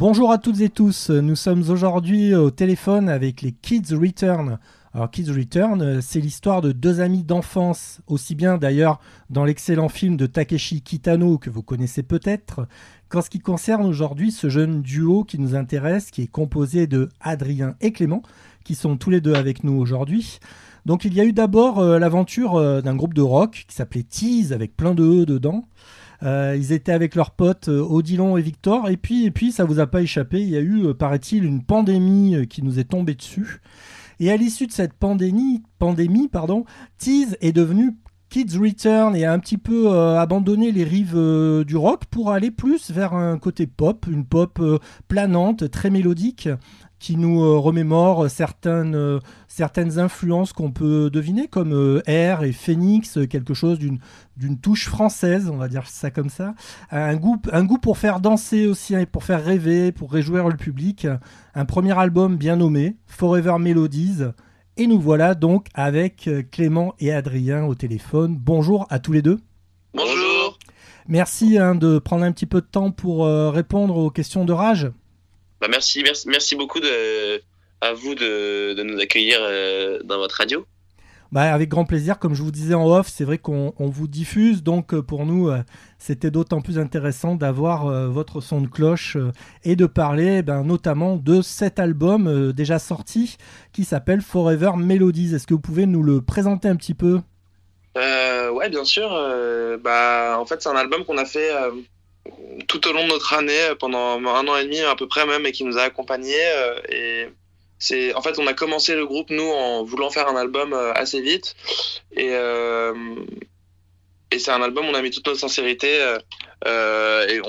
Bonjour à toutes et tous, nous sommes aujourd'hui au téléphone avec les Kids Return. Alors Kids Return, c'est l'histoire de deux amis d'enfance, aussi bien d'ailleurs dans l'excellent film de Takeshi Kitano que vous connaissez peut-être, qu'en ce qui concerne aujourd'hui ce jeune duo qui nous intéresse, qui est composé de Adrien et Clément, qui sont tous les deux avec nous aujourd'hui. Donc il y a eu d'abord euh, l'aventure euh, d'un groupe de rock qui s'appelait Tease avec plein de E dedans. Euh, ils étaient avec leurs potes Odilon et Victor. Et puis, et puis, ça vous a pas échappé. Il y a eu, paraît-il, une pandémie qui nous est tombée dessus. Et à l'issue de cette pandémie, pandémie pardon, Tease est devenu Kids Return et a un petit peu abandonné les rives du rock pour aller plus vers un côté pop, une pop planante, très mélodique, qui nous euh, remémore certaines, euh, certaines influences qu'on peut deviner, comme euh, Air et Phoenix, quelque chose d'une, touche française, on va dire ça comme ça. Un goût, un goût pour faire danser aussi, et pour faire rêver, pour réjouir le public. Un premier album bien nommé, Forever Melodies. Et nous voilà donc avec Clément et Adrien au téléphone. Bonjour à tous les deux. Bonjour. Merci hein, de prendre un petit peu de temps pour répondre aux questions de rage. Bah, merci, merci, merci beaucoup de, à vous de, de nous accueillir euh, dans votre radio. Bah, avec grand plaisir, comme je vous disais en off, c'est vrai qu'on vous diffuse, donc euh, pour nous, euh, c'était d'autant plus intéressant d'avoir votre son de cloche et de parler ben, notamment de cet album déjà sorti qui s'appelle Forever Melodies. Est-ce que vous pouvez nous le présenter un petit peu? Ouais, bien sûr. bah, en fait, c'est un album qu'on a fait tout au long de notre année, pendant un an et demi à peu près même, et qui nous a accompagnés. Euh, et c'est, en fait, on a commencé le groupe nous en voulant faire un album euh, assez vite, et euh, et c'est un album on a mis toute notre sincérité. et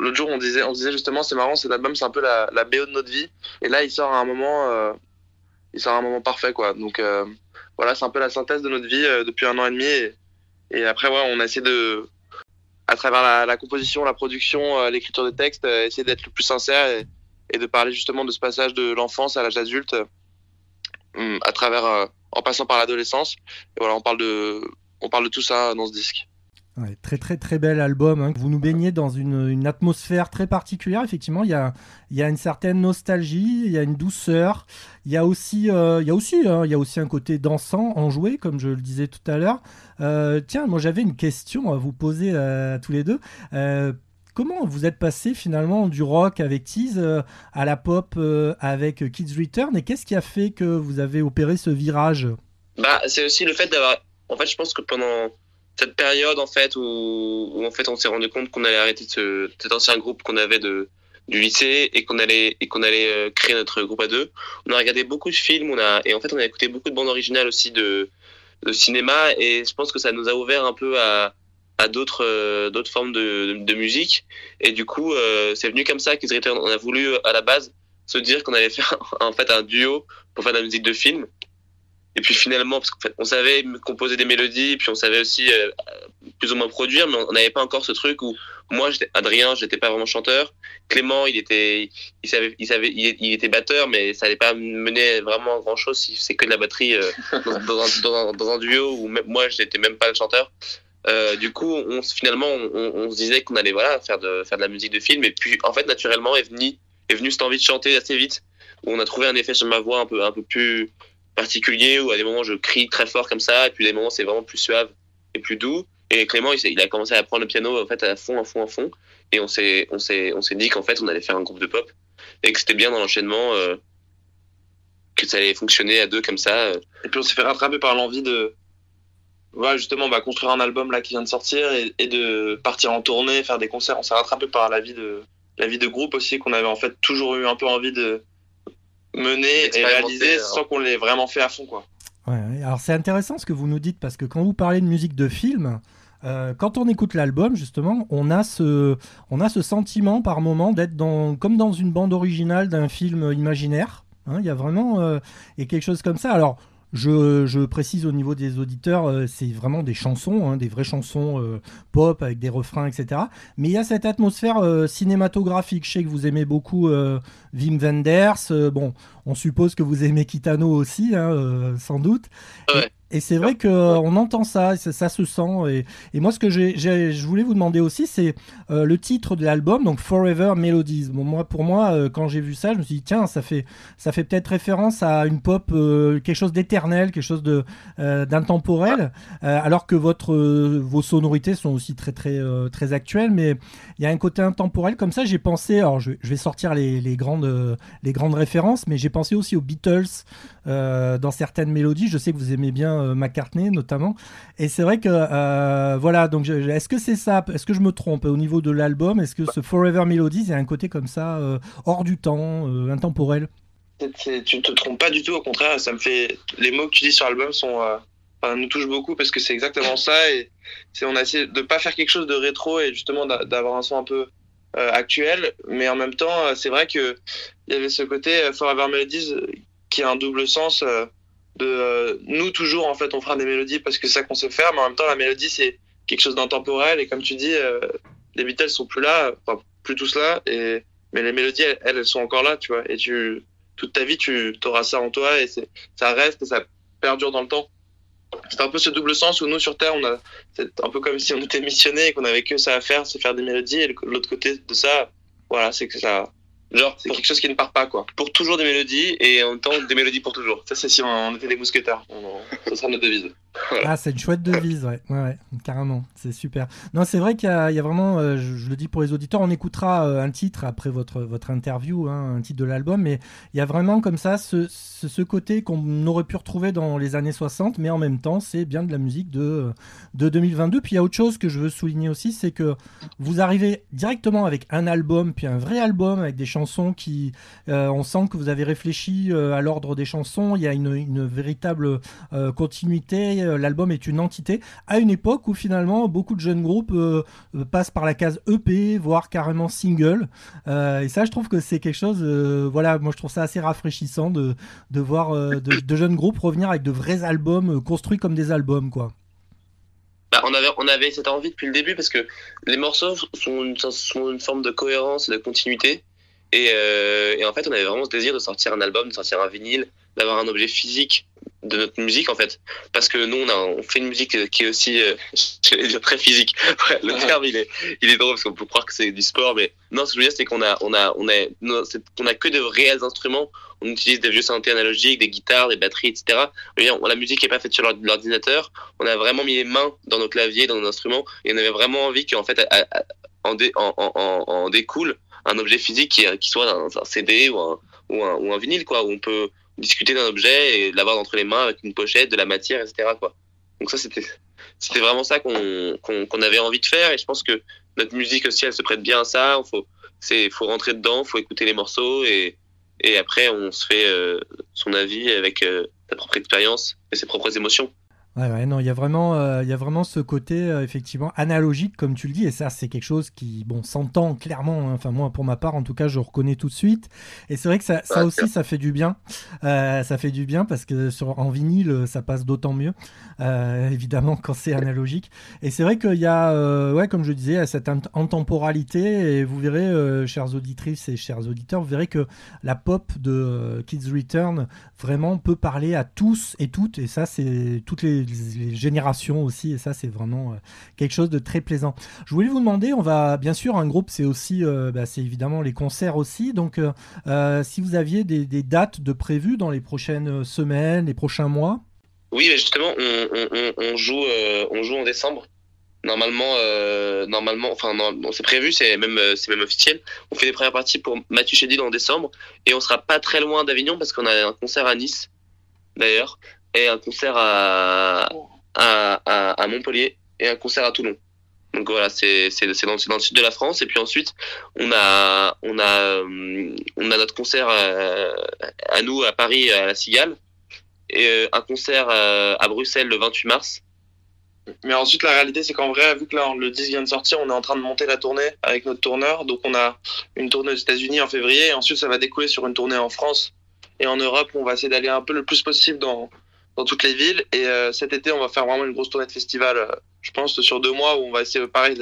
l'autre jour, on disait, on disait justement, c'est marrant, cet album, c'est un peu la, la, BO de notre vie. Et là, il sort à un moment, il sort à un moment parfait, quoi. Donc voilà, c'est un peu la synthèse de notre vie depuis un an et demi. Et, et après, ouais, on a essayé de à travers la, la composition, la production, euh, l'écriture des textes, euh, essayer d'être le plus sincère et, et, de parler justement de ce passage de l'enfance à l'âge adulte euh, à travers, en passant par l'adolescence. Et voilà, on parle de, on parle de tout ça dans ce disque très très très bel album. Hein. Vous nous baignez dans une, atmosphère très particulière. Effectivement, il y a, une certaine nostalgie, il y a une douceur. Il y a aussi, euh, y a aussi, hein, y a aussi un côté dansant, enjoué, comme je le disais tout à l'heure. Euh, tiens, moi j'avais une question à vous poser à, tous les deux. Euh, comment vous êtes passé finalement du rock avec Tease à la pop avec Kids Return? Et qu'est-ce qui a fait que vous avez opéré ce virage? Bah, c'est aussi le fait d'avoir. En fait, je pense que pendant cette période en fait où, où en fait on s'est rendu compte qu'on allait arrêter ce, cet ancien groupe qu'on avait de du lycée et qu'on allait et qu'on allait euh, créer notre groupe à deux. On a regardé beaucoup de films, on a et en fait on a écouté beaucoup de bandes originales aussi de de cinéma et je pense que ça nous a ouvert un peu à à d'autres euh, d'autres formes de, de, musique et du coup euh, c'est venu comme ça qu'ils on a voulu à la base se dire qu'on allait faire en fait un duo pour faire de la musique de film et puis finalement, parce qu'en fait, on savait composer des mélodies, puis on savait aussi euh, plus ou moins produire, mais on n'avait pas encore ce truc où moi, Adrien, j'étais pas vraiment chanteur. Clément, il était, il savait, il savait, il, était batteur, mais ça n'allait pas mener vraiment grand chose si c'est que de la batterie euh, dans, dans, un, dans, dans, un, duo où même, moi, j'étais même pas le chanteur. Euh, du coup, on, finalement, on, on se disait qu'on allait voilà faire de faire de la musique de film, et puis en fait, naturellement, est venu est venu cette envie de chanter assez vite, où on a trouvé un effet sur ma voix un peu un peu plus particulier où à des moments je crie très fort comme ça, et puis des moments c'est vraiment plus suave et plus doux. Et Clément, il, a commencé à apprendre le piano en fait à fond, à fond, à fond. Et on s'est, on s'est, on s'est dit qu'en fait on allait faire un groupe de pop et que c'était bien dans l'enchaînement, euh, que ça allait fonctionner à deux comme ça. Euh. Et puis on s'est fait rattraper par l'envie de, voilà, justement, bah, construire un album là qui vient de sortir et, et de partir en tournée, faire des concerts. On s'est rattrapé par la vie de, la vie de groupe aussi qu'on avait en fait toujours eu un peu envie de mener et réaliser sans qu'on l'ait vraiment fait à fond. Quoi. Ouais, alors c'est intéressant ce que vous nous dites parce que quand vous parlez de musique de film, euh, quand on écoute l'album, justement, on a ce, on a ce sentiment par moment d'être dans, comme dans une bande originale d'un film imaginaire. Hein, il y a vraiment euh, et quelque chose comme ça. Alors, je, précise au niveau des auditeurs, euh, c'est vraiment des chansons, hein, des vraies chansons euh, pop avec des refrains, etc. Mais il y a cette atmosphère euh, cinématographique. Je sais que vous aimez beaucoup Wim Wenders. bon, on suppose que vous aimez Kitano aussi, hein, sans doute. Ouais. Et c'est vrai qu'on entend ça, ça, se sent. Et, moi, ce que je voulais vous demander aussi, c'est euh, le titre de l'album, donc Forever Melodies. Bon, moi, pour moi, euh, quand j'ai vu ça, je me suis dit, tiens, ça fait, ça fait peut-être référence à une pop, euh, quelque chose d'éternel, quelque chose de d'intemporel, alors que votre, vos sonorités sont aussi très, très, très actuelles. Mais il y a un côté intemporel comme ça. J'ai pensé, alors je, vais sortir les, les, grandes, les grandes références, mais j'ai pensé aussi aux Beatles dans certaines mélodies. Je sais que vous aimez bien euh, McCartney notamment. Et c'est vrai que euh, voilà, donc est-ce que c'est ça? Est-ce que je me trompe? Au niveau de l'album Est-ce que ce Forever Melodies, a un côté comme ça, euh, hors du temps, intemporel? Tu ne te trompes pas du tout, au contraire, ça me fait. Les mots que tu dis sur l'album sont. nous touchent beaucoup parce que c'est exactement ça et c'est on a essayé de pas faire quelque chose de rétro et justement d'avoir un son un peu actuel mais en même temps c'est vrai que il y avait ce côté Forever Melodies qui a un double sens de euh, nous toujours en fait on fera des mélodies parce que c'est ça qu'on sait faire mais en même temps la mélodie c'est quelque chose d'intemporel. Et comme tu dis euh, les Beatles sont plus là enfin plus tous là et mais les mélodies elles, elles sont encore là tu vois. Et tu toute ta vie tu auras ça en toi et c'est ça reste et ça perdure dans le temps. C'est un peu ce double sens où nous sur terre on a c'est un peu comme si on était missionné et qu'on avait que ça à faire c'est faire des mélodies et l'autre côté de ça voilà c'est que ça Genre, c'est quelque chose qui ne part pas, quoi. Pour toujours des mélodies et en même temps des mélodies pour toujours. Ça, c'est si on, était des mousquetaires. ça sera notre devise. Ah, c'est une chouette devise, ouais. ouais, ouais carrément. C'est super. Non, c'est vrai qu'il y, a vraiment, euh, je, le dis pour les auditeurs, on écoutera euh, un titre après votre, votre interview, hein, un titre de l'album, mais il y a vraiment comme ça ce, ce, côté qu'on aurait pu retrouver dans les années 60, mais en même temps, c'est bien de la musique de, de 2022. Puis il y a autre chose que je veux souligner aussi, c'est que vous arrivez directement avec un album, puis un vrai album avec des chansons qui, euh, on sent que vous avez réfléchi à l'ordre des chansons, il y a une, une véritable continuité euh, l'album est une entité, à une époque où finalement beaucoup de jeunes groupes euh, euh, passent par la case EP, voire carrément single. et ça, je trouve que c'est quelque chose, voilà, moi je trouve ça assez rafraîchissant de, voir de, jeunes groupes revenir avec de vrais albums construits comme des albums, quoi. Bah, on, avait, cette envie depuis le début parce que les morceaux sont une, sont une forme de cohérence et de continuité. Et, et, en fait, on avait vraiment ce désir de sortir un album, de sortir un vinyle, d'avoir un objet physique de notre musique en fait. Parce que nous on, a, on fait une musique qui est aussi euh, j'allais dire très physique. Le terme il est il est drôle parce qu'on peut croire que c'est du sport mais non ce que je veux dire c'est qu'on a on a on a on a que de réels instruments. On utilise des vieux synthés analogiques des guitares des batteries etc la musique est pas faite sur l'ordinateur. On a vraiment mis les mains dans nos claviers dans nos instruments. Et on avait vraiment envie qu'en fait en, en, en, découle un objet physique qui, qui soit un, un CD ou un, ou un, ou un vinyle quoi où on peut discuter d'un objet et l'avoir entre les mains avec une pochette, de la matière, etc. Quoi. Donc ça, c'était c'était vraiment ça qu'on qu'on avait envie de faire et je pense que notre musique aussi, elle se prête bien à ça. Faut c'est faut rentrer dedans, faut écouter les morceaux et et après on se fait euh, son avis avec euh, sa propre expérience et ses propres émotions. Ouais, ouais, non, il y a vraiment, euh, il y a vraiment ce côté euh, effectivement analogique, comme tu le dis, et ça, c'est quelque chose qui, bon, s'entend clairement. Hein. Enfin, moi, pour ma part, en tout cas, je reconnais tout de suite. Et c'est vrai que ça, ça aussi, ça fait du bien. Euh, ça fait du bien parce que sur en vinyle, ça passe d'autant mieux, évidemment, quand c'est analogique. Et c'est vrai qu'il y a, ouais, comme je disais, cette intemporalité. Et vous verrez, chères auditrices et chers auditeurs, vous verrez que la pop de Kids Return vraiment peut parler à tous et toutes. Et ça, c'est toutes les les, générations aussi, et ça c'est vraiment euh, quelque chose de très plaisant. Je voulais vous demander, on va bien sûr un groupe, c'est aussi, euh, bah, c'est évidemment les concerts aussi. Donc, euh, si vous aviez des, dates de prévues dans les prochaines semaines, les prochains mois? Oui, justement, on, joue, on joue en décembre. Normalement, normalement, enfin, c'est prévu, c'est même, c'est même officiel. On fait les premières parties pour Mathieu Chédid en décembre et on sera pas très loin d'Avignon parce qu'on a un concert à Nice d'ailleurs et un concert à, à, Montpellier et un concert à Toulon. Donc voilà, c'est dans, dans le sud de la France et puis ensuite on a on a euh, on a notre concert euh, à, nous à Paris à la Cigale et euh, un concert à Bruxelles le 28 mars. Mais ensuite la réalité c'est qu'en vrai vu que le disque vient de sortir, on est en train de monter la tournée avec notre tourneur. Donc on a une tournée aux États-Unis en février et ensuite ça va découler sur une tournée en France et en Europe. On va essayer d'aller un peu le plus possible dans dans toutes les villes. Et euh, cet été, on va faire vraiment une grosse tournée de festival, euh, je pense, sur deux mois où on va essayer, pareil,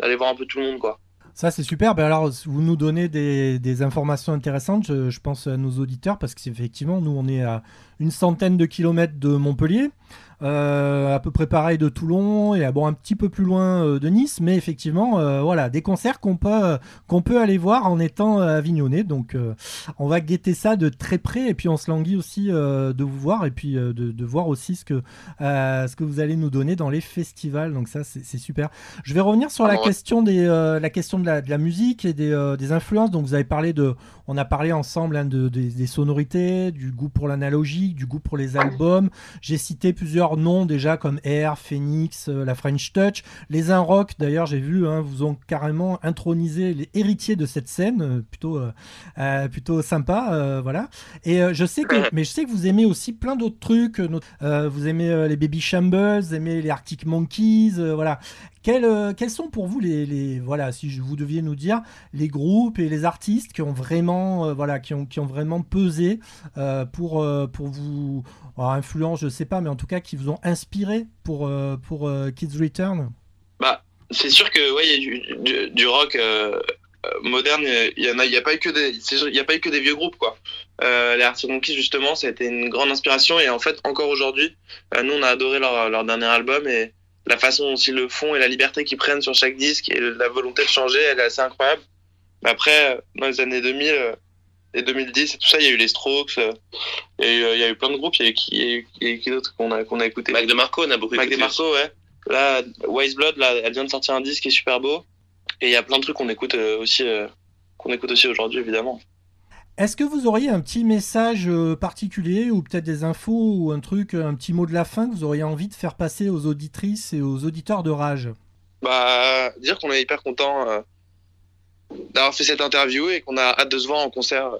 d'aller voir un peu tout le monde, quoi. Ça, c'est super. Ben alors, vous nous donnez des, des informations intéressantes, je, je, pense à nos auditeurs, parce qu'effectivement, nous, on est à une centaine de kilomètres de Montpellier. Euh, à peu près pareil de Toulon et bon, un petit peu plus loin euh, de Nice, mais effectivement, euh, voilà, des concerts qu'on peut, qu'on peut aller voir en étant avignonné. Donc, on va guetter ça de très près et puis on se languit aussi de vous voir et puis de, de, voir aussi ce que, ce que vous allez nous donner dans les festivals. Donc, ça, c'est super. Je vais revenir sur la question, des, la question de la, de la musique et des, des influences. Donc, vous avez parlé de, on a parlé ensemble hein, de, des sonorités, du goût pour l'analogie, du goût pour les albums. J'ai cité plusieurs noms déjà comme Air, Phoenix, euh, la French Touch. Les Un Rock, d'ailleurs, j'ai vu, hein, vous ont carrément intronisé les héritiers de cette scène, euh, plutôt, euh, plutôt sympa, voilà. Et je sais que, mais je sais que vous aimez aussi plein d'autres trucs. vous aimez les Baby Shambles, vous aimez les Arctic Monkeys, voilà. Quels, quels, sont pour vous les, les, voilà si vous deviez nous dire les groupes et les artistes qui ont vraiment voilà qui ont, qui ont vraiment pesé pour pour vous influence je sais pas mais en tout cas qui vous ont inspiré pour pour Kids Return? Bah c'est sûr que ouais y a du, du, rock moderne il y en a y a pas eu que des a pas eu que des vieux groupes quoi les Arctic Monkeys justement ça a été une grande inspiration et en fait encore aujourd'hui nous on a adoré leur, leur dernier album et la façon dont ils le font et la liberté qu'ils prennent sur chaque disque et la volonté de changer, elle est assez incroyable. Après, dans les années 2000 euh, et 2010 et tout ça, il y a eu les Strokes, euh, il y a eu, il y a eu plein de groupes, il y a eu qui, qui d'autres qu'on a, qu'on a écouté? Mac DeMarco, on a beaucoup Mac DeMarco, ouais. Là, Wise Blood, là, elle vient de sortir un disque qui est super beau. Et il y a plein de trucs qu'on écoute euh, aussi, qu'on écoute aussi aujourd'hui, évidemment. Est-ce que vous auriez un petit message euh, particulier ou peut-être des infos ou un truc, un petit mot de la fin que vous auriez envie de faire passer aux auditrices et aux auditeurs de Rage? Bah, dire qu'on est hyper content euh, d'avoir fait cette interview et qu'on a hâte de se voir en concert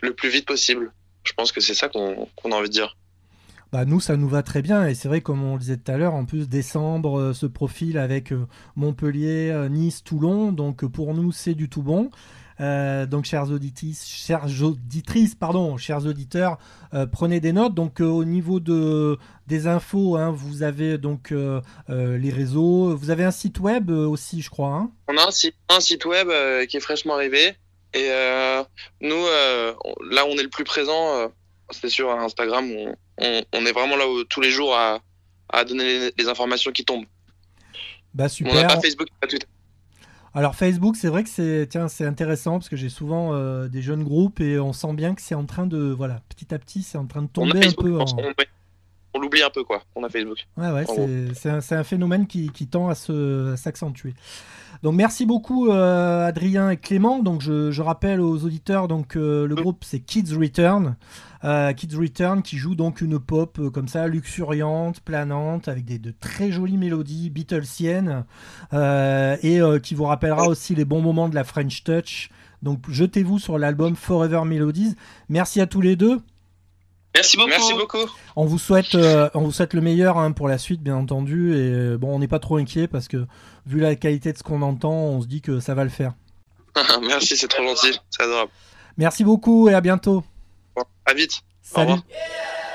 le plus vite possible. Je pense que c'est ça qu'on a envie de dire. Bah nous, ça nous va très bien. Et c'est vrai, comme on le disait tout à l'heure, en plus, décembre euh, ce profil avec Montpellier, Nice, Toulon. Donc pour nous, c'est du tout bon. Euh, donc, chers auditrices, chères auditrices, pardon, chers auditeurs, euh, prenez des notes. Donc, euh, au niveau de des infos, hein, vous avez donc les réseaux. Vous avez un site web aussi, je crois. Hein. On a un site, un site web qui est fraîchement arrivé. Et nous, là, on est le plus présent. c'est sur Instagram. On, on, est vraiment là tous les jours à, à donner les, informations qui tombent. Bah super. On n'a pas Facebook, pas Twitter. Alors Facebook, c'est vrai que c'est tiens, c'est intéressant parce que j'ai souvent euh, des jeunes groupes et on sent bien que c'est en train de voilà, petit à petit, c'est en train de tomber un peu. On, l'oublie un peu quoi. On a Facebook. Ouais ouais, c'est un, un, phénomène qui, qui tend à s'accentuer. Donc merci beaucoup euh, Adrien et Clément. Donc je, je rappelle aux auditeurs donc euh, le groupe c'est Kids Return. Euh, Kids Return qui joue donc une pop comme ça, luxuriante, planante, avec des, de très jolies mélodies Beatlesiennes, et qui vous rappellera aussi les bons moments de la French Touch. Donc jetez-vous sur l'album Forever Melodies. Merci à tous les deux. Merci beaucoup. Merci beaucoup. On vous souhaite, on vous souhaite le meilleur hein, pour la suite, bien entendu. Et bon, on n'est pas trop inquiet parce que vu la qualité de ce qu'on entend, on se dit que ça va le faire. Merci, c'est trop gentil, c'est adorable. Merci beaucoup et à bientôt. À vite. Salut. conversation.